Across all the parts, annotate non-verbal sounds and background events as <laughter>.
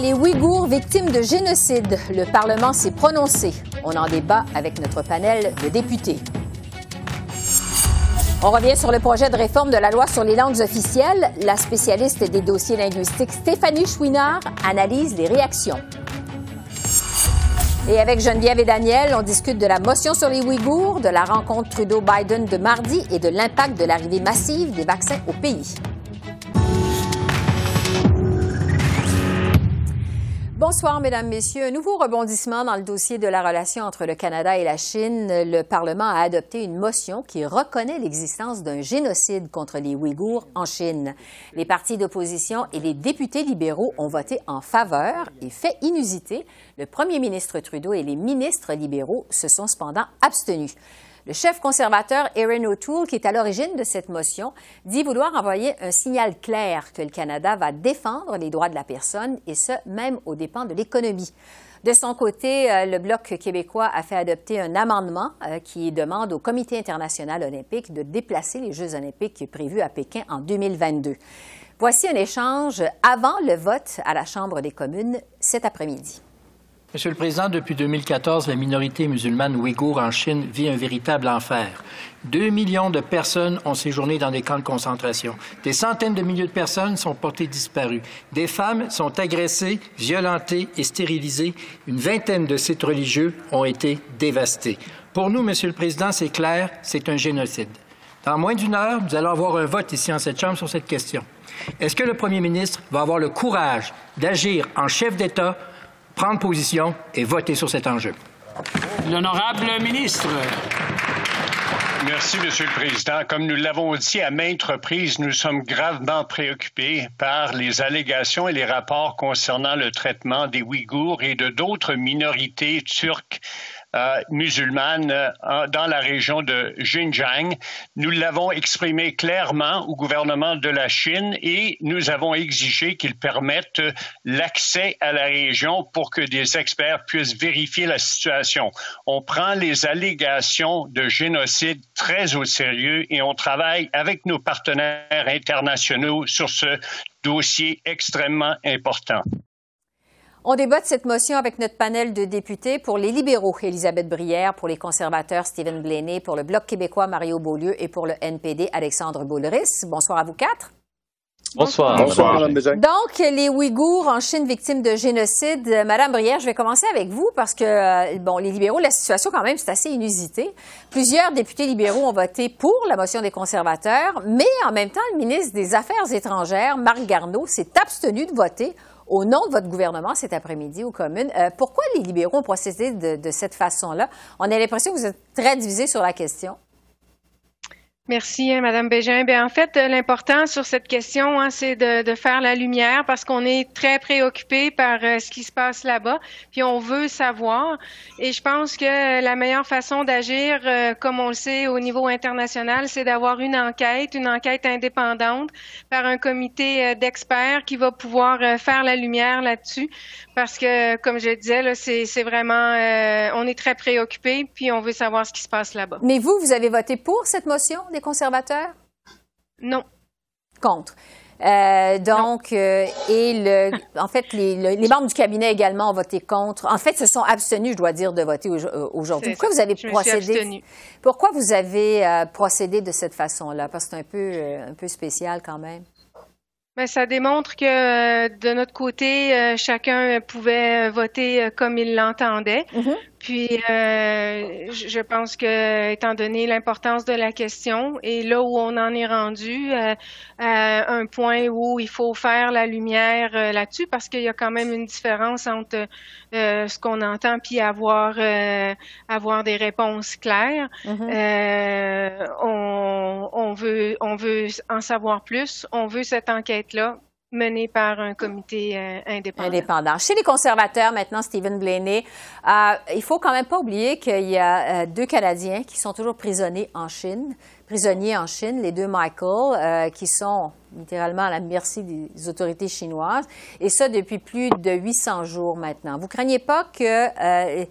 Les Ouïghours victimes de génocide. Le Parlement s'est prononcé. On en débat avec notre panel de députés. On revient sur le projet de réforme de la loi sur les langues officielles. La spécialiste des dossiers linguistiques Stéphanie Chouinard analyse les réactions. Et avec Geneviève et Daniel, on discute de la motion sur les Ouïghours, de la rencontre Trudeau-Biden de mardi et de l'impact de l'arrivée massive des vaccins au pays. Bonsoir, Mesdames, Messieurs. Un nouveau rebondissement dans le dossier de la relation entre le Canada et la Chine. Le Parlement a adopté une motion qui reconnaît l'existence d'un génocide contre les Ouïghours en Chine. Les partis d'opposition et les députés libéraux ont voté en faveur et fait inusité. Le premier ministre Trudeau et les ministres libéraux se sont cependant abstenus. Le chef conservateur Erin O'Toole, qui est à l'origine de cette motion, dit vouloir envoyer un signal clair que le Canada va défendre les droits de la personne, et ce, même aux dépens de l'économie. De son côté, euh, le Bloc québécois a fait adopter un amendement euh, qui demande au Comité international olympique de déplacer les Jeux olympiques prévus à Pékin en 2022. Voici un échange avant le vote à la Chambre des communes cet après-midi. Monsieur le Président, depuis 2014, la minorité musulmane ouïghour en Chine vit un véritable enfer. Deux millions de personnes ont séjourné dans des camps de concentration. Des centaines de milliers de personnes sont portées disparues. Des femmes sont agressées, violentées et stérilisées. Une vingtaine de sites religieux ont été dévastés. Pour nous, Monsieur le Président, c'est clair, c'est un génocide. Dans moins d'une heure, nous allons avoir un vote ici en cette Chambre sur cette question. Est-ce que le Premier ministre va avoir le courage d'agir en chef d'État prendre position et voter sur cet enjeu. L'honorable ministre. Merci, Monsieur le Président. Comme nous l'avons dit à maintes reprises, nous sommes gravement préoccupés par les allégations et les rapports concernant le traitement des Ouïghours et de d'autres minorités turques musulmane euh, dans la région de Xinjiang. Nous l'avons exprimé clairement au gouvernement de la Chine et nous avons exigé qu'ils permettent l'accès à la région pour que des experts puissent vérifier la situation. On prend les allégations de génocide très au sérieux et on travaille avec nos partenaires internationaux sur ce dossier extrêmement important. On débat de cette motion avec notre panel de députés pour les libéraux, Elisabeth Brière, pour les conservateurs, Stephen Blaney, pour le Bloc québécois, Mario Beaulieu, et pour le NPD, Alexandre Boulris. Bonsoir à vous quatre. Bonsoir. Bonsoir, Mme Donc, les Ouïghours en Chine victimes de génocide. Madame Brière, je vais commencer avec vous parce que, euh, bon, les libéraux, la situation quand même, c'est assez inusité. Plusieurs députés libéraux ont voté pour la motion des conservateurs, mais en même temps, le ministre des Affaires étrangères, Marc Garneau, s'est abstenu de voter au nom de votre gouvernement cet après-midi aux communes. Euh, pourquoi les libéraux ont procédé de, de cette façon-là? On a l'impression que vous êtes très divisés sur la question. Merci, hein, Madame Bégin. Bien, en fait, euh, l'important sur cette question, hein, c'est de, faire la lumière parce qu'on est très préoccupé par euh, ce qui se passe là-bas, puis on veut savoir. Et je pense que la meilleure façon d'agir, euh, comme on le sait au niveau international, c'est d'avoir une enquête, une enquête indépendante par un comité d'experts qui va pouvoir faire la lumière là-dessus. Parce que, comme je disais, c'est vraiment, on est très préoccupé, puis on veut savoir ce qui se passe là-bas. Mais vous, vous avez voté pour cette motion? Conservateurs? Non. Contre. Euh, donc, euh, et le, en fait, les, les, membres du cabinet également ont voté contre. En fait, se sont abstenus, je dois dire, de voter euh, aujourd'hui. Pourquoi vous avez procédé? Pourquoi vous avez euh, procédé de cette façon-là? Parce que c'est un peu, un peu spécial quand même. Bien, ça démontre que de notre côté, chacun pouvait voter comme il l'entendait. Mm-hmm. Puis, euh, je pense que, étant donné l'importance de la question et là où on en est rendu, euh, à un point où il faut faire la lumière euh, là-dessus, parce qu'il y a quand même une différence entre euh, ce qu'on entend puis avoir avoir des réponses claires. Mm-hmm. on, on veut on veut en savoir plus. On veut cette enquête-là menée par un comité euh, indépendant. Indépendant. Chez les conservateurs, maintenant, Stephen Blaney, euh, il faut quand même pas oublier qu'il y a euh, deux Canadiens qui sont toujours prisonniers en Chine, prisonniers en Chine, les deux Michael, qui sont littéralement à la merci des autorités chinoises, et ça depuis plus de 800 jours maintenant. Vous craignez pas que,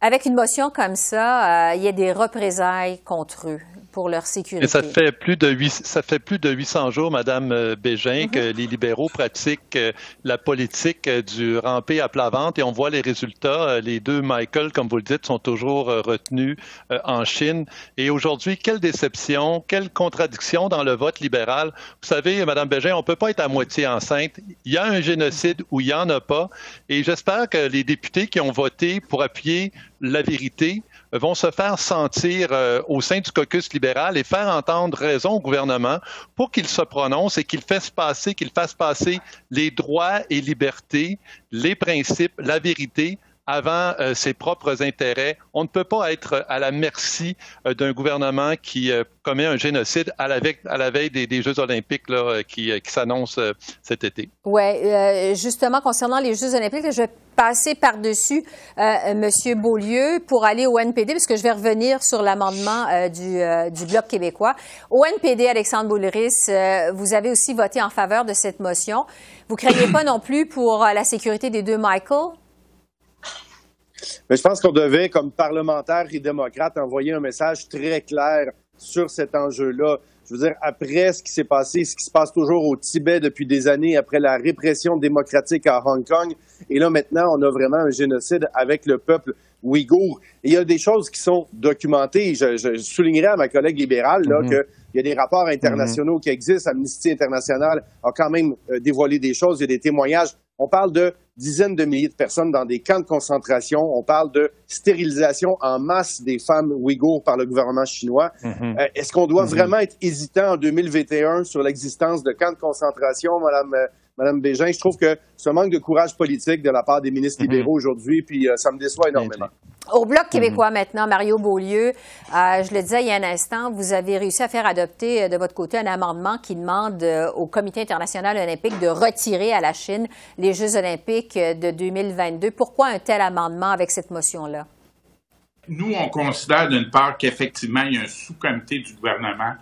avec une motion comme ça, il y ait des représailles contre eux? Pour leur sécurité. ça fait plus de ça fait plus de 800 jours, Madame euh, Bégin, que mhm. les libéraux pratiquent euh, la politique euh, du ramper à plat ventre et on voit les résultats. Les deux Michael, comme vous le dites, sont toujours retenus en Chine. Et aujourd'hui, quelle déception, quelle contradiction dans le vote libéral. Vous savez, Madame Bégin, on peut pas être à moitié enceinte. Il y a un génocide ou il y en a pas. Et j'espère que les députés qui ont voté pour appuyer la vérité vont se faire sentir euh, au sein du caucus libéral et faire entendre raison au gouvernement pour qu'il se prononce et qu'il fasse passer, qu'il fasse passer les droits et libertés, les principes, la vérité avant euh, ses propres intérêts. On ne peut pas être à la merci euh, d'un gouvernement qui commet un génocide à la veille, des, Jeux olympiques là, qui, qui s'annoncent cet été. Oui, justement, concernant les Jeux olympiques, je passer par-dessus euh, Monsieur Beaulieu pour aller au NPD, parce que je vais revenir sur l'amendement euh, du, euh, du, Bloc québécois. Au NPD, Alexandre Boulris, vous avez aussi voté en faveur de cette motion. Vous ne craignez pas non plus pour la sécurité des deux Michael? Mais je pense qu'on devait, comme parlementaire et démocrate, envoyer un message très clair sur cet enjeu-là. Je veux dire, après ce qui s'est passé, ce qui se passe toujours au Tibet depuis des années, après la répression démocratique à Hong Kong, et là maintenant, on a vraiment un génocide avec le peuple ouïghour. il y a des choses qui sont documentées. Je, je soulignerai à ma collègue libérale là, mm-hmm. qu'il y a des rapports internationaux mm-hmm. qui existent. Amnesty International a quand même euh, dévoilé des choses. Il y a des témoignages. On parle de dizaines de milliers de personnes dans des camps de concentration. On parle de stérilisation en masse des femmes ouïghours par le gouvernement chinois. Mhm. Euh, est-ce qu'on doit mhm. vraiment être hésitant en 2021 sur l'existence de camps de concentration, Madame, Madame Bégin? Je trouve que ce manque de courage politique de la part des ministres mhm. libéraux aujourd'hui, puis euh, ça me déçoit énormément. Au Bloc québécois mhm. maintenant, Mario Beaulieu, euh, je le disais il y a un instant, vous avez réussi à faire adopter euh, de votre côté un amendement qui demande euh, au Comité international olympique de retirer à la Chine les Jeux olympiques de 2022. Pourquoi un tel amendement avec cette motion-là? Nous, on considère d'une part qu'effectivement, il y a un sous-comité du gouvernement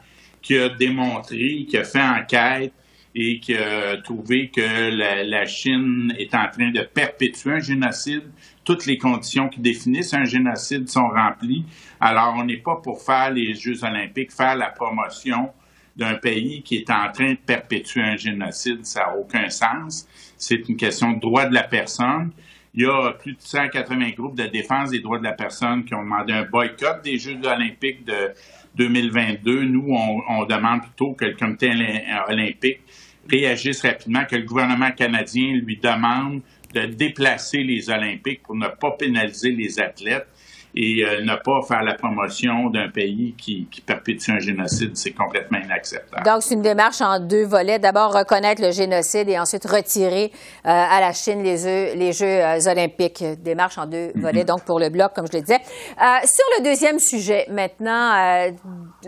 qui a démontré, qui a fait enquête et qui a trouvé que la, la Chine est en train de perpétuer un génocide toutes les conditions qui définissent un génocide sont remplies. Alors, on n'est pas pour faire les Jeux olympiques, faire la promotion d'un pays qui est en train de perpétuer un génocide. Ça n'a aucun sens. C'est une question de droit de la personne. Il y a plus de 180 groupes de défense des droits de la personne qui ont demandé un boycott des Jeux olympiques de 2022. Nous, on demande plutôt que le comité olympique réagisse rapidement, que le gouvernement canadien lui demande de déplacer les Olympiques pour ne pas pénaliser les athlètes et euh, ne pas faire la promotion d'un pays qui, perpétue un génocide, c'est complètement inacceptable. Donc, c'est une démarche en deux volets. D'abord, reconnaître le génocide et ensuite retirer euh, à la Chine les, Jeux, les Jeux euh, olympiques. Démarche en deux mm-hmm. volets, donc pour le bloc, comme je le disais. sur le deuxième sujet, maintenant,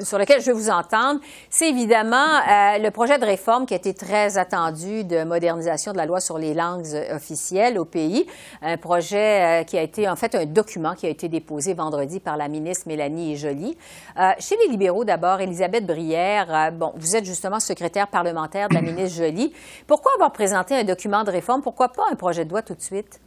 sur lequel je veux vous entendre, c'est évidemment le projet de réforme qui a été très attendu de modernisation de la loi sur les langues officielles au pays. Un projet qui a été, en fait, un document qui a été déposé vendredi par la ministre Mélanie Joly. Euh, chez les libéraux, d'abord, Elisabeth Brière, euh, bon, vous êtes justement secrétaire parlementaire de la ministre Joly. Pourquoi avoir présenté un document de réforme? Pourquoi pas un projet de loi tout de suite?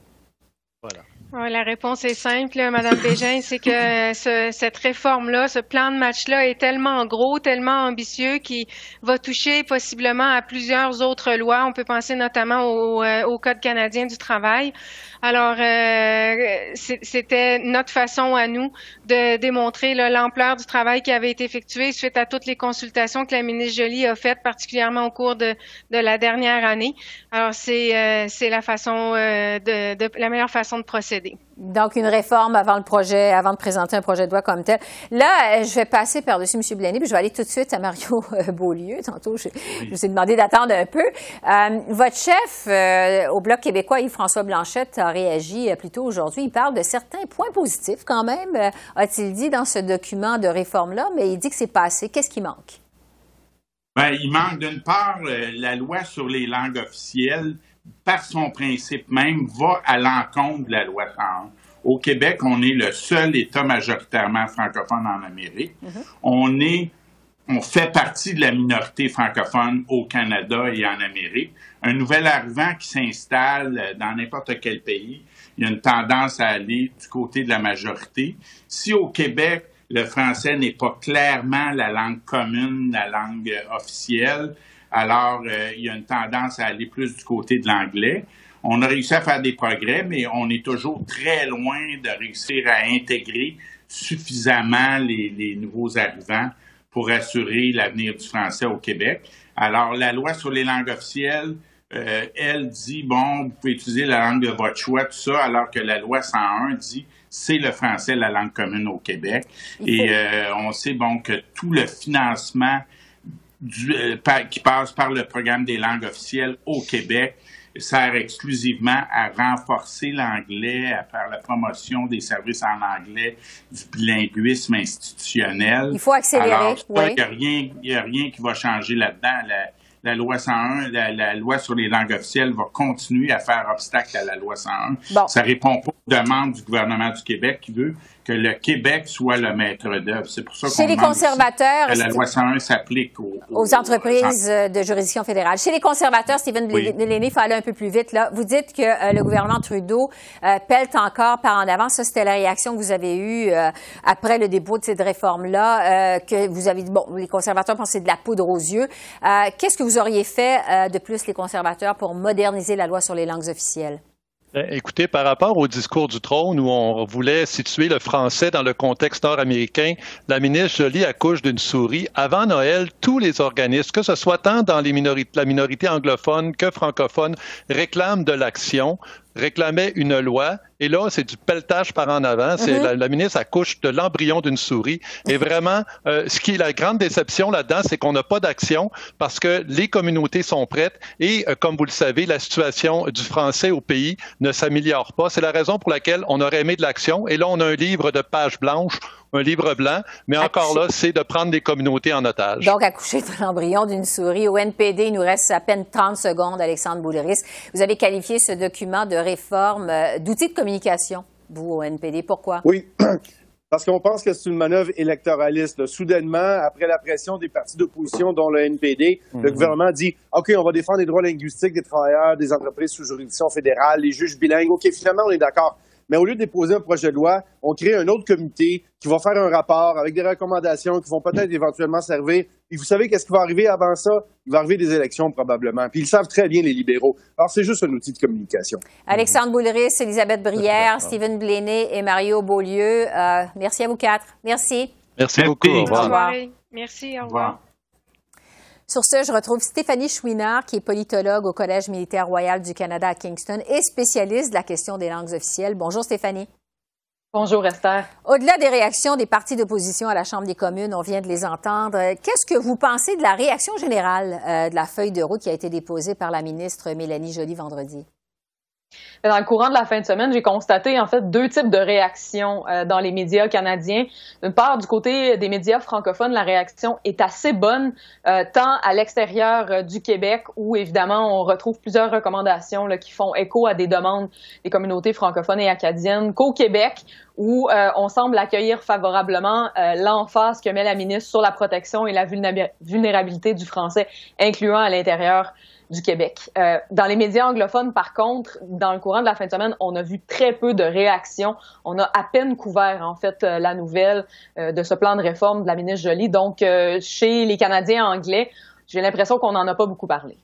Voilà. La réponse est simple, Madame Bégin, c'est que cette réforme-là, ce plan de match-là est tellement gros, tellement ambitieux qu'il va toucher possiblement à plusieurs autres lois. On peut penser notamment au, euh, Code canadien du travail. Alors, euh, c'était notre façon à nous de démontrer l'ampleur du travail qui avait été effectué suite à toutes les consultations que la ministre Joly a faites, particulièrement au cours de, la dernière année. Alors, c'est euh, la façon euh, de, de, la meilleure façon de procéder. Donc, une réforme avant le projet, avant de présenter un projet de loi comme tel. Là, euh, je vais passer par-dessus M. Blaney, puis je vais aller tout de suite à Mario <laughs> euh, Beaulieu. Tantôt, je, vous ai demandé d'attendre un peu. Euh, votre chef au Bloc québécois, Yves-François Blanchette, a réagi plus tôt aujourd'hui. Il parle de certains points positifs quand même, a-t-il dit dans ce document de réforme-là, mais il dit que c'est passé. Qu'est-ce qui manque? Ben, il manque d'une part euh, la loi sur les langues officielles, par son principe même, va à l'encontre de la loi 101. Au Québec, on est le seul État majoritairement francophone en Amérique. Mm-hmm. On est on fait partie de la minorité francophone au Canada et en Amérique. Un nouvel arrivant qui s'installe dans n'importe quel pays, il y a une tendance à aller du côté de la majorité. Si au Québec, le français n'est pas clairement la langue commune, la langue officielle, alors euh, il y a une tendance à aller plus du côté de l'anglais. On a réussi à faire des progrès, mais on est toujours très loin de réussir à intégrer suffisamment les nouveaux arrivants pour assurer l'avenir du français au Québec. Alors, la loi sur les langues officielles, euh, elle dit, bon, vous pouvez utiliser la langue de votre choix, tout ça, alors que la loi 101 dit, c'est le français la langue commune au Québec. Et euh, on sait, bon, que tout le financement du, euh, qui passe par le programme des langues officielles au Québec sert exclusivement à renforcer l'anglais, à faire la promotion des services en anglais, du bilinguisme institutionnel. Il faut accélérer. Il n'y a, a, rien qui va changer là-dedans. La, la loi 101, la, loi sur les langues officielles va continuer à faire obstacle à la loi 101. Bon. Ça répond pas aux demandes du gouvernement du Québec qui veut que le Québec soit le maître d'œuvre. C'est pour ça qu'on les conservateurs, que la loi 101 s'applique aux, aux, entreprises de juridiction fédérale. Chez les conservateurs, Stephen oui. il faut aller un peu plus vite. Là. Vous dites que euh, le gouvernement Trudeau euh, pèle encore par en avant. Ça, c'était la réaction que vous avez eue euh, après le dépôt de cette réforme-là, que vous avez dit, bon, les conservateurs pensaient de la poudre aux yeux. Qu'est-ce que vous auriez fait de plus, les conservateurs, pour moderniser la loi sur les langues officielles? Ben, écoutez, par rapport au discours du trône où on voulait situer le français dans le contexte nord-américain, la ministre Jolie accouche d'une souris. Avant Noël, tous les organismes, que ce soit tant dans les la minorité anglophone que francophone, réclament de l'action réclamait une loi. Et là, c'est du pelletage par en avant. C'est mhm. la, ministre accouche de l'embryon d'une souris. Et vraiment, euh, ce qui est la grande déception là-dedans, c'est qu'on n'a pas d'action parce que les communautés sont prêtes. Et euh, comme vous le savez, la situation du français au pays ne s'améliore pas. C'est la raison pour laquelle on aurait aimé de l'action. Et là, on a un livre de pages blanches un livre blanc, mais encore là, c'est de prendre des communautés en otage. Donc, accoucher de l'embryon d'une souris. Au NPD, il nous reste à peine 30 secondes, Alexandre Bouleris. Vous avez qualifié ce document de réforme euh, d'outil de communication, vous, au NPD. Pourquoi? Oui. <clears throat> Parce qu'on pense que c'est une manœuvre électoraliste. Soudainement, après la pression des partis d'opposition, dont le NPD, le mhm. gouvernement dit OK, on va défendre les droits linguistiques des travailleurs, des entreprises sous juridiction fédérale, les juges bilingues. OK, finalement, on est d'accord. Mais au lieu de déposer un projet de loi, on crée un autre comité qui va faire un rapport avec des recommandations qui vont peut-être éventuellement servir. Et vous savez qu'est-ce qui va arriver avant ça? Il va arriver des élections probablement. Puis ils savent très bien, les libéraux. Alors, c'est juste un outil de communication. Alexandre Boulris, Elisabeth Brière, Stephen Bléné et Mario Beaulieu. Euh, merci à vous quatre. Merci. Merci beaucoup. Au revoir. Merci. Au revoir. Sur ce, je retrouve Stéphanie Chouinard, qui est politologue au Collège militaire royal du Canada à Kingston et spécialiste de la question des langues officielles. Bonjour Stéphanie. Bonjour Esther. Au-delà des réactions des partis d'opposition à la Chambre des communes, on vient de les entendre. Qu'est-ce que vous pensez de la réaction générale euh, de la feuille de route qui a été déposée par la ministre Mélanie Joly vendredi? Dans le courant de la fin de semaine, j'ai constaté en fait deux types de réactions euh, dans les médias canadiens. D'une part, du côté des médias francophones, la réaction est assez bonne, euh, tant à l'extérieur euh, du Québec, où évidemment on retrouve plusieurs recommandations qui font écho à des demandes des communautés francophones et acadiennes, qu'au Québec, où on semble accueillir favorablement l'emphase que met la ministre sur la protection et la vulnérabilité du français, incluant à l'intérieur du Québec. Euh, dans les médias anglophones, par contre, dans le courant de la fin de semaine, on a vu très peu de réactions. On a à peine couvert, en fait, euh, la nouvelle euh, de ce plan de réforme de la ministre Jolie. Donc, chez les Canadiens anglais, j'ai l'impression qu'on n'en a pas beaucoup parlé.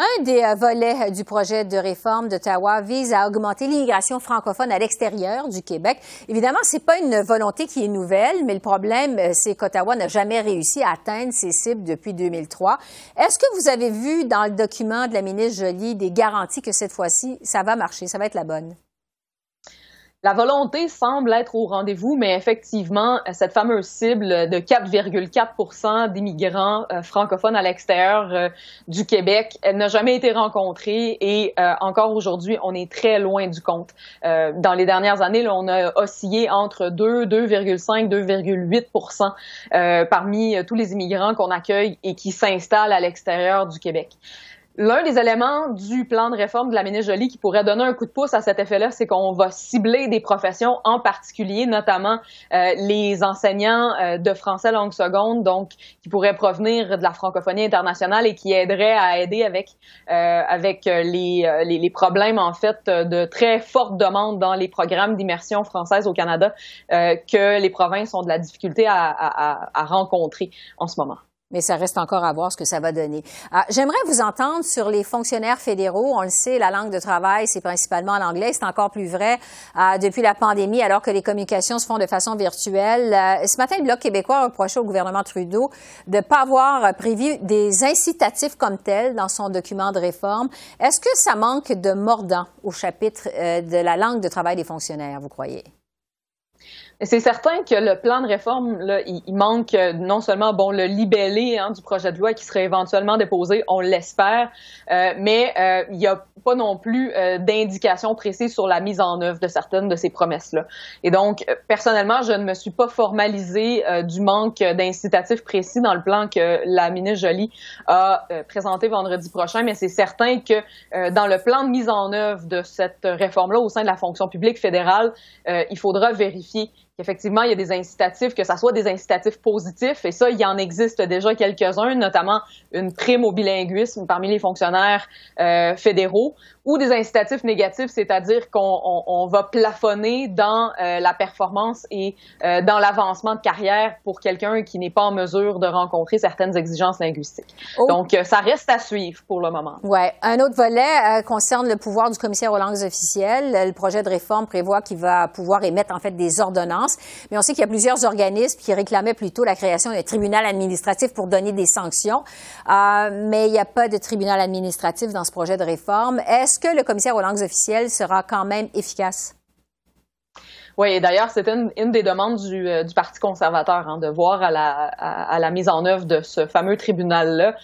Un des euh, volets euh, du projet de réforme d'Ottawa vise à augmenter l'immigration francophone à l'extérieur du Québec. Évidemment, c'est pas une volonté qui est nouvelle, mais le problème, euh, c'est qu'Ottawa n'a jamais réussi à atteindre ses cibles depuis 2003. Est-ce que vous avez vu dans le document de la ministre Joly des garanties que cette fois-ci, ça va marcher, ça va être la bonne? La volonté semble être au rendez-vous, mais effectivement, cette fameuse cible de 4,4% d'immigrants euh, francophones à l'extérieur euh, du Québec, n'a jamais été rencontrée et euh, encore aujourd'hui, on est très loin du compte. dans les dernières années, on a oscillé entre 2, 2,5, 2,8% parmi tous les immigrants qu'on accueille et qui s'installent à l'extérieur du Québec. L'un des éléments du plan de réforme de la ministre Jolie qui pourrait donner un coup de pouce à cet effet-là, c'est qu'on va cibler des professions en particulier, notamment euh, les enseignants euh, de français langue seconde, donc qui pourraient provenir de la francophonie internationale et qui aideraient à aider avec euh, avec les, les, les, problèmes en fait de très forte demande dans les programmes d'immersion française au Canada que les provinces ont de la difficulté à, à, à rencontrer en ce moment mais ça reste encore à voir ce que ça va donner. Ah, j'aimerais vous entendre sur les fonctionnaires fédéraux. On le sait, la langue de travail, c'est principalement en anglais. C'est encore plus vrai ah, depuis la pandémie, alors que les communications se font de façon virtuelle. Euh, ce matin, le Bloc québécois a reproché au gouvernement Trudeau de ne pas avoir prévu des incitatifs comme tels dans son document de réforme. Est-ce que ça manque de mordant au chapitre euh, de la langue de travail des fonctionnaires, vous croyez? C'est certain que le plan de réforme, il, manque euh, non seulement bon le libellé hein, du projet de loi qui serait éventuellement déposé, on l'espère, euh, mais euh, il n'y a pas non plus d'indications précises sur la mise en œuvre de certaines de ces promesses-là. Et donc, personnellement, je ne me suis pas formalisé du manque d'incitatifs précis dans le plan que la ministre Joly a présenté vendredi prochain, mais c'est certain que dans le plan de mise en œuvre de cette réforme-là au sein de la fonction publique fédérale, il faudra vérifier Effectivement, il y a des incitatifs, que ça soit des incitatifs positifs, et ça, il y en existe déjà quelques-uns, notamment une prime au bilinguisme parmi les fonctionnaires euh, fédéraux, ou des incitatifs négatifs, c'est-à-dire qu'on on, on va plafonner dans euh, la performance et euh, dans l'avancement de carrière pour quelqu'un qui n'est pas en mesure de rencontrer certaines exigences linguistiques. Oh. Donc, euh, ça reste à suivre pour le moment. Ouais. Un autre volet concerne le pouvoir du commissaire aux langues officielles. Le projet de réforme prévoit qu'il va pouvoir émettre en fait des ordonnances, mais on sait qu'il y a plusieurs organismes qui réclamaient plutôt la création d'un tribunal administratif pour donner des sanctions, mais il n'y a pas de tribunal administratif dans ce projet de réforme. Est-ce est-ce que le commissaire aux langues officielles sera quand même efficace? Oui, et d'ailleurs, c'était une, des demandes du, euh, Parti conservateur, hein, de voir à la, mise en œuvre de ce fameux tribunal-là.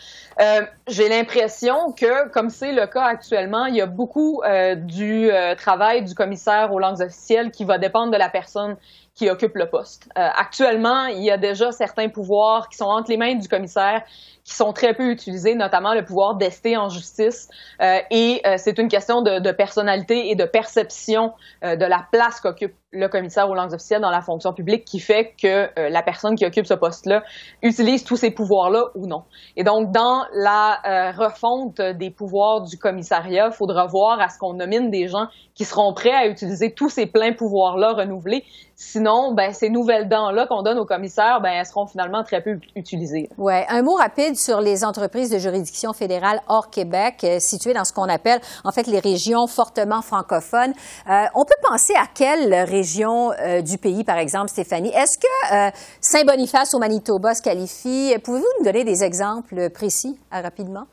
Euh, j'ai l'impression que, comme c'est le cas actuellement, il y a beaucoup euh, du travail du commissaire aux langues officielles qui va dépendre de la personne qui occupe le poste. actuellement, il y a déjà certains pouvoirs qui sont entre les mains du commissaire qui sont très peu utilisés, notamment le pouvoir d'ester en justice. Euh, et euh, c'est une question de, de, personnalité et de perception euh, de la place qu'occupe le commissaire aux langues officielles dans la fonction publique qui fait que euh, la personne qui occupe ce poste-là utilise tous ces pouvoirs-là ou non. Et donc, dans la euh, refonte des pouvoirs du commissariat, il faudra voir à ce qu'on nomine des gens qui seront prêts à utiliser tous ces pleins pouvoirs-là renouvelés. Sinon, ben, ces nouvelles dents-là qu'on donne aux commissaires, ben, elles seront finalement très peu utilisées. Ouais. Un mot rapide sur les entreprises de juridiction fédérale hors Québec, euh, situées dans ce qu'on appelle, en fait, les régions fortement francophones. on peut penser à quelles régions régions euh, du pays, par exemple, Stéphanie? Est-ce que euh, Saint-Boniface au Manitoba se qualifie? Pouvez-vous nous donner des exemples précis euh, rapidement?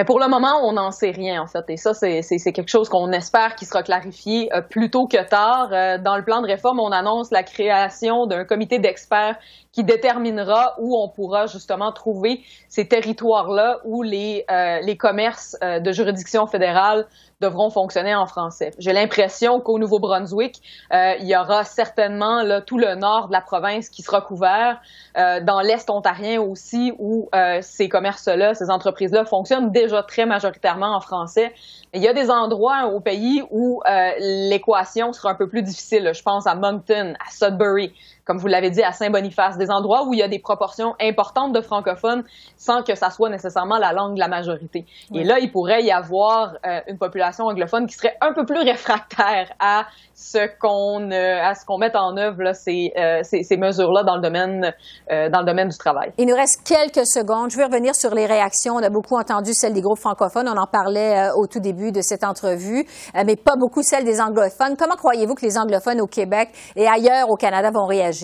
Ben, pour le moment, on n'en sait rien, en fait. Et ça, c'est quelque chose qu'on espère qui sera clarifié plus tôt que tard. dans le plan de réforme, on annonce la création d'un comité d'experts qui déterminera où on pourra justement trouver ces territoires-là où les, les commerces de juridiction fédérale devront fonctionner en français. J'ai l'impression qu'au Nouveau-Brunswick, euh, il y aura certainement là, tout le nord de la province qui sera couvert, euh, dans l'Est ontarien aussi, où euh, ces commerces-là, ces entreprises-là fonctionnent déjà très majoritairement en français. Il y a des endroits au pays où euh, l'équation sera un peu plus difficile. Je pense à Moncton, à Sudbury, comme vous l'avez dit, à Saint-Boniface, des endroits où il y a des proportions importantes de francophones sans que ça soit nécessairement la langue de la majorité. Et là, il pourrait y avoir euh, une population anglophone qui serait un peu plus <laughs> réfractaire à ce qu'on euh, à ce qu'on mette en œuvre là, ces, euh, ces, ces mesures-là dans le domaine dans le domaine du travail. Il nous reste quelques secondes. Je vais revenir sur les réactions. On a beaucoup entendu celles des groupes francophones. On en parlait au tout début de cette entrevue, mais pas beaucoup celles des anglophones. Comment croyez-vous que les anglophones au Québec et ailleurs au Canada vont réagir?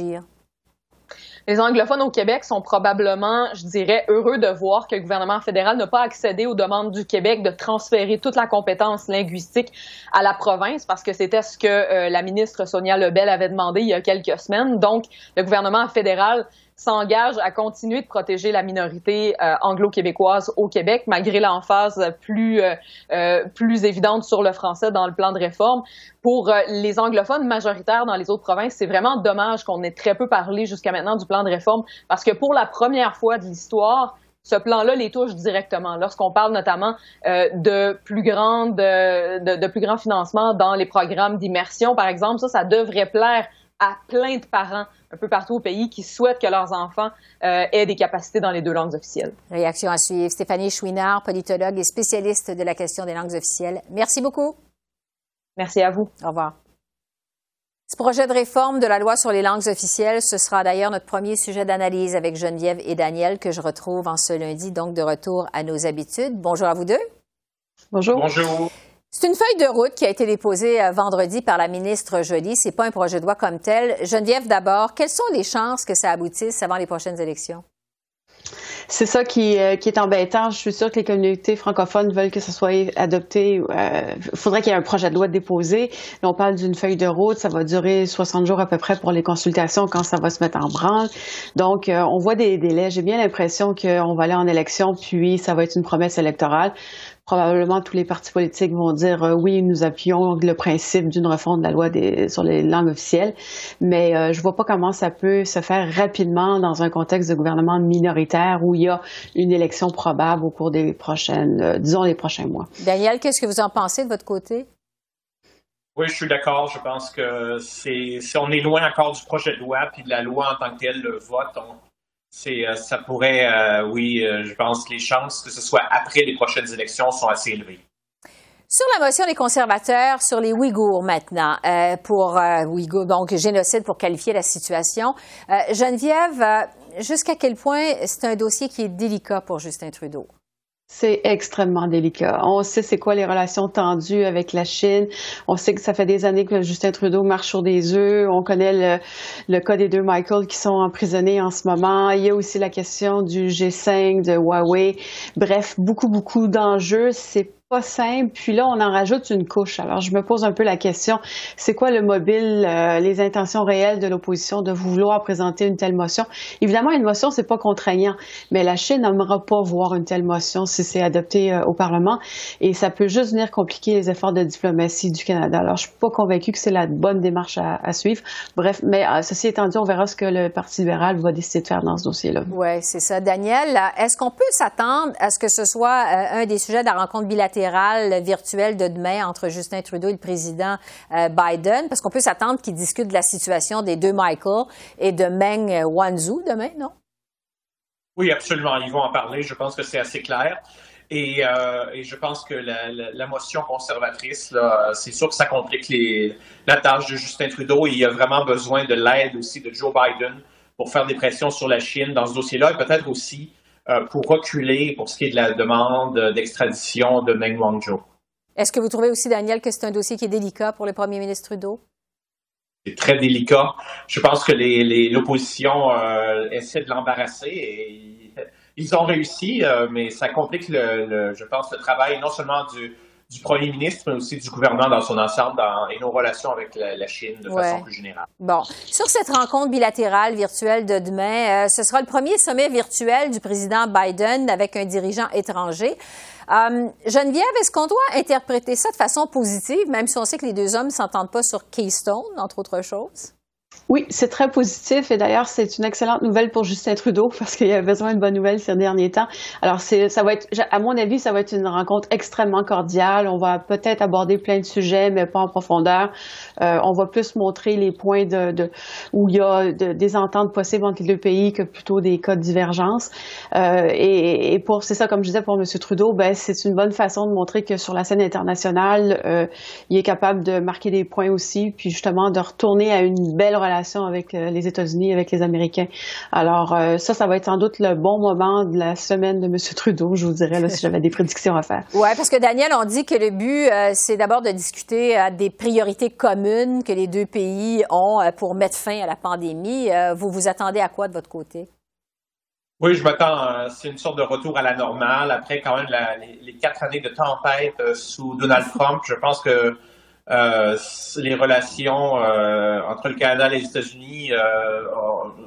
Les anglophones au Québec sont probablement, je dirais, heureux de voir que le gouvernement fédéral n'a pas accédé aux demandes du Québec de transférer toute la compétence linguistique à la province, parce que c'était ce que euh, la ministre Sonia Lebel avait demandé il y a quelques semaines. Donc, le gouvernement fédéral s'engage à continuer de protéger la minorité euh, anglo-québécoise au Québec, malgré l'emphase plus, euh, euh, plus évidente sur le français dans le plan de réforme. Pour les anglophones majoritaires dans les autres provinces, c'est vraiment dommage qu'on ait très peu parlé jusqu'à maintenant du plan de réforme, parce que pour la première fois de l'histoire, ce plan-là les touche directement. Lorsqu'on parle notamment de plus grande, de, de, plus grand financement dans les programmes d'immersion, par exemple, ça, ça devrait plaire à plein de parents un peu partout au pays qui souhaitent que leurs enfants euh, aient des capacités dans les deux langues officielles. Réaction à suivre. Stéphanie Chouinard, politologue et spécialiste de la question des langues officielles. Merci beaucoup. Merci à vous. Au revoir. Ce projet de réforme de la loi sur les langues officielles, ce sera d'ailleurs notre premier sujet d'analyse avec Geneviève et Daniel que je retrouve en ce lundi, donc de retour à nos habitudes. Bonjour à vous deux. Bonjour. Bonjour. C'est une feuille de route qui a été déposée euh, vendredi par la ministre Joly. C'est pas un projet de loi comme tel. Geneviève, d'abord, quelles sont les chances que ça aboutisse avant les prochaines élections? C'est ça qui, euh, est embêtant. Je suis sûre que les communautés francophones veulent que ça soit adopté. Il euh, faudrait qu'il y ait un projet de loi déposé. on parle d'une feuille de route. Ça va durer 60 jours à peu près pour les consultations quand ça va se mettre en branle. Donc, on voit des délais. J'ai bien l'impression qu'on va aller en élection, puis ça va être une promesse électorale probablement tous les partis politiques vont dire euh, oui, nous appuyons le principe d'une refonte de la loi des, sur les langues officielles, mais euh, je vois pas comment ça peut se faire rapidement dans un contexte de gouvernement minoritaire où il y a une élection probable au cours des prochaines, euh, disons les prochains mois. Daniel, qu'est-ce que vous en pensez de votre côté? Oui, je suis d'accord. Je pense que c'est, on est loin encore du projet de loi, puis de la loi en tant que telle, le vote. On, euh, ça pourrait, euh, oui, euh, je pense que les chances que ce soit après les prochaines élections sont assez élevées. Sur la motion des conservateurs sur les Ouïghours maintenant, pour Ouïghours, donc génocide pour qualifier la situation. Geneviève, jusqu'à quel point c'est un dossier qui est délicat pour Justin Trudeau? C'est extrêmement délicat. On sait c'est quoi les relations tendues avec la Chine. On sait que ça fait des années que Justin Trudeau marche sur des œufs. On connaît le, cas des deux Michael qui sont emprisonnés en ce moment. Il y a aussi la question du G5, de Huawei. Bref, beaucoup, beaucoup d'enjeux. C'est pas simple. Puis là, on en rajoute une couche. Alors, je me pose un peu la question, c'est quoi le mobile, euh, les intentions réelles de l'opposition de vouloir présenter une telle motion? Évidemment, une motion, c'est pas contraignant, mais la Chine n'aimera pas voir une telle motion si c'est adopté euh, au Parlement et ça peut juste venir compliquer les efforts de diplomatie du Canada. Alors, je suis pas convaincue que c'est la bonne démarche à, suivre. Bref, mais euh, ceci étant dit, on verra ce que le Parti libéral va décider de faire dans ce dossier-là. Oui, c'est ça. Daniel, est-ce qu'on peut s'attendre à ce que ce soit un des sujets de la rencontre bilatérale virtuelle de demain entre Justin Trudeau et le président euh, Biden? Parce qu'on peut s'attendre qu'ils discutent de la situation des deux Michael et de Meng Wanzhou demain, non? Oui, absolument. Ils vont en parler. Je pense que c'est assez clair. Et, euh, je pense que la, motion conservatrice, c'est sûr que ça complique la tâche de Justin Trudeau. il a vraiment besoin de l'aide aussi de Joe Biden pour faire des pressions sur la Chine dans ce dossier-là et peut-être aussi pour reculer pour ce qui est de la demande d'extradition de Meng Wanzhou. Est-ce que vous trouvez aussi, Daniel, que c'est un dossier qui est délicat pour le premier ministre Trudeau? C'est très délicat. Je pense que l'opposition euh, essaie de l'embarrasser et ils ont réussi, euh, mais ça complique, le, je pense, le travail non seulement du, du premier ministre, mais aussi du gouvernement dans son ensemble dans, et nos relations avec la, Chine de façon plus générale. Bon, sur cette rencontre bilatérale virtuelle de demain, euh, ce sera le premier sommet virtuel du président Biden avec un dirigeant étranger. Euh, Geneviève, est-ce qu'on doit interpréter ça de façon positive, même si on sait que les deux hommes ne s'entendent pas sur Keystone, entre autres choses? Oui, c'est très positif et d'ailleurs c'est une excellente nouvelle pour Justin Trudeau <laughs> parce qu'il a besoin de bonnes nouvelles ces derniers temps. Alors c'est, ça va être, à mon avis, ça va être une rencontre extrêmement cordiale. On va peut-être aborder plein de sujets, mais pas en profondeur. Euh, on va plus montrer les points de, où il y a des ententes possibles entre les deux pays que plutôt des cas de divergence. Euh, et, et, pour, c'est ça, comme je disais pour M. Trudeau, ben c'est une bonne façon de montrer que sur la scène internationale, euh, il est capable de marquer des points aussi, puis justement de retourner à une belle belles relations avec les États-Unis, avec les Américains. Alors ça, ça va être sans doute le bon moment de la semaine de M. Trudeau, je vous dirais, là, si j'avais des prédictions à faire. <laughs> Oui, parce que Daniel, on dit que le but, c'est d'abord de discuter des priorités communes que les deux pays ont pour mettre fin à la pandémie. vous vous attendez à quoi de votre côté? Oui, je m'attends. c'est une sorte de retour à la normale après quand même les, quatre années de tempête euh, sous Donald Trump. Je pense que euh, les relations euh, entre le Canada et les États-Unis,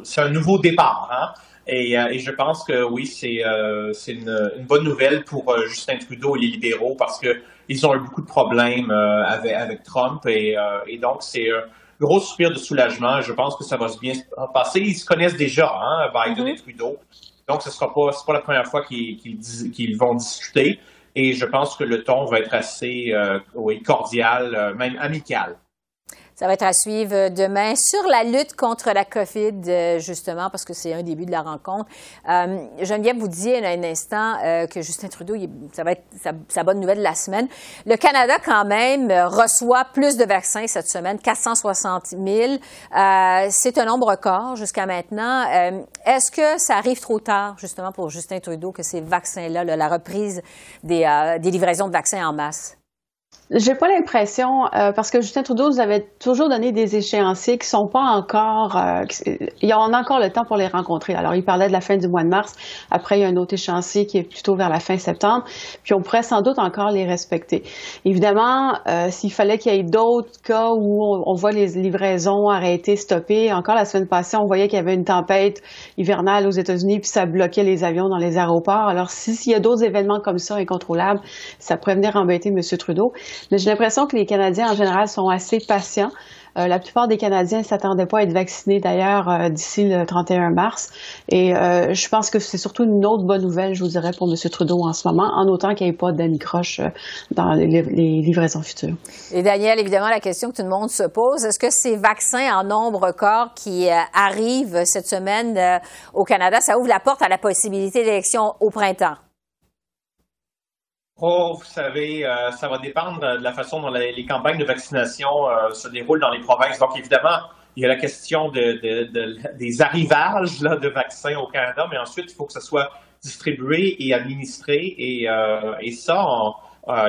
c'est un nouveau départ. Hein? Et, je pense que oui, c'est une, bonne nouvelle pour Justin Trudeau et les libéraux parce que ils ont eu beaucoup de problèmes avec, Trump et, et donc c'est gros soupir de soulagement. Je pense que ça va se bien passer. Ils se connaissent déjà, hein, Biden et mhm. Trudeau. Donc, ce sera pas, pas la première fois qu'ils vont discuter. Et je pense que le ton va être assez euh, cordial, euh, même amical. Ça va être à suivre demain sur la lutte contre la COVID, euh, justement, parce que c'est un début de la rencontre. Euh, Geneviève, vous disiez un instant euh, que Justin Trudeau, ça va être sa, bonne nouvelle de la semaine. Le Canada, quand même, reçoit plus de vaccins cette semaine, 460 000. Euh, c'est un nombre record jusqu'à maintenant. Est-ce que ça arrive trop tard, justement, pour Justin Trudeau, que ces vaccins-là, la reprise des livraisons de vaccins en masse? J'ai pas l'impression, euh, parce que Justin Trudeau nous avait toujours donné des échéanciers qui sont pas encore, euh, il y en a encore le temps pour les rencontrer. Alors, il parlait de la fin du mois de mars. Après, il y a un autre échéancier qui est plutôt vers la fin septembre. Puis, on pourrait sans doute encore les respecter. Évidemment, euh, s'il fallait qu'il y ait d'autres cas où on, voit les livraisons arrêtées, stoppées. Encore la semaine passée, on voyait qu'il y avait une tempête hivernale aux États-Unis, puis ça bloquait les avions dans les aéroports. Alors, s'il y a d'autres événements comme ça incontrôlables, ça pourrait venir embêter M. Trudeau. Mais j'ai l'impression que les Canadiens en général sont assez patients. Euh, la plupart des Canadiens ne s'attendaient pas à être vaccinés d'ailleurs euh, d'ici le 31 mars. Et euh, je pense que c'est surtout une autre bonne nouvelle, je vous dirais, pour M. Trudeau en ce moment, en autant qu'il n'y ait pas d'anicroche dans les, les, livraisons futures. Et Daniel, évidemment, la question que tout le monde se pose, est-ce que ces vaccins en nombre record qui arrivent cette semaine au Canada, ça ouvre la porte à la possibilité d'élection au printemps? Oh, vous savez, euh, ça va dépendre de la façon dont les, campagnes de vaccination euh, se déroulent dans les provinces. Donc, évidemment, il y a la question de, des arrivages là, de vaccins au Canada, mais ensuite, il faut que ça soit distribué et administré. Et, euh, et ça,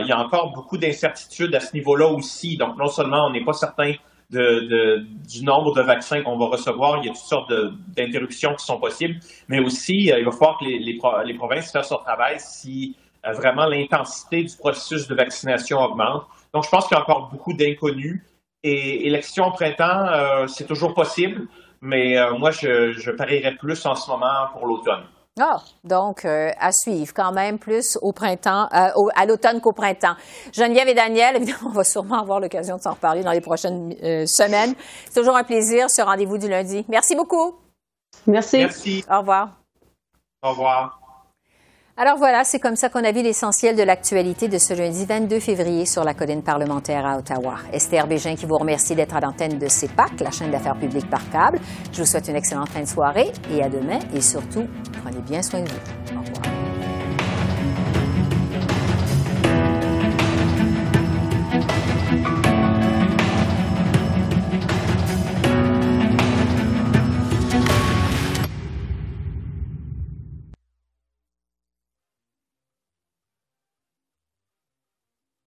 il y a encore beaucoup d'incertitudes à ce niveau-là aussi. Donc, non seulement on n'est pas certain de, du nombre de vaccins qu'on va recevoir, il y a toutes sortes d'interruptions qui sont possibles, mais aussi, il va falloir que les, les, les provinces fassent leur travail si euh, vraiment l'intensité du processus de vaccination augmente. Donc, je pense qu'il y a encore beaucoup d'inconnus. Et élection au printemps, euh, c'est toujours possible, mais euh, moi, je, je, parierais plus en ce moment pour l'automne. Ah, donc à suivre quand même plus au printemps, à l'automne qu'au printemps. Geneviève et Daniel, évidemment, on va sûrement avoir l'occasion de s'en reparler dans les prochaines semaines. C'est toujours un plaisir, ce rendez-vous du lundi. Merci beaucoup. Merci. Merci. Au revoir. Au revoir. Alors voilà, c'est comme ça qu'on a vu l'essentiel de l'actualité de ce lundi 22 février sur la colline parlementaire à Ottawa. Esther Bégin qui vous remercie d'être à l'antenne de CEPAC, la chaîne d'affaires publiques par câble. Je vous souhaite une excellente fin de soirée et à demain et surtout, prenez bien soin de vous. Au revoir.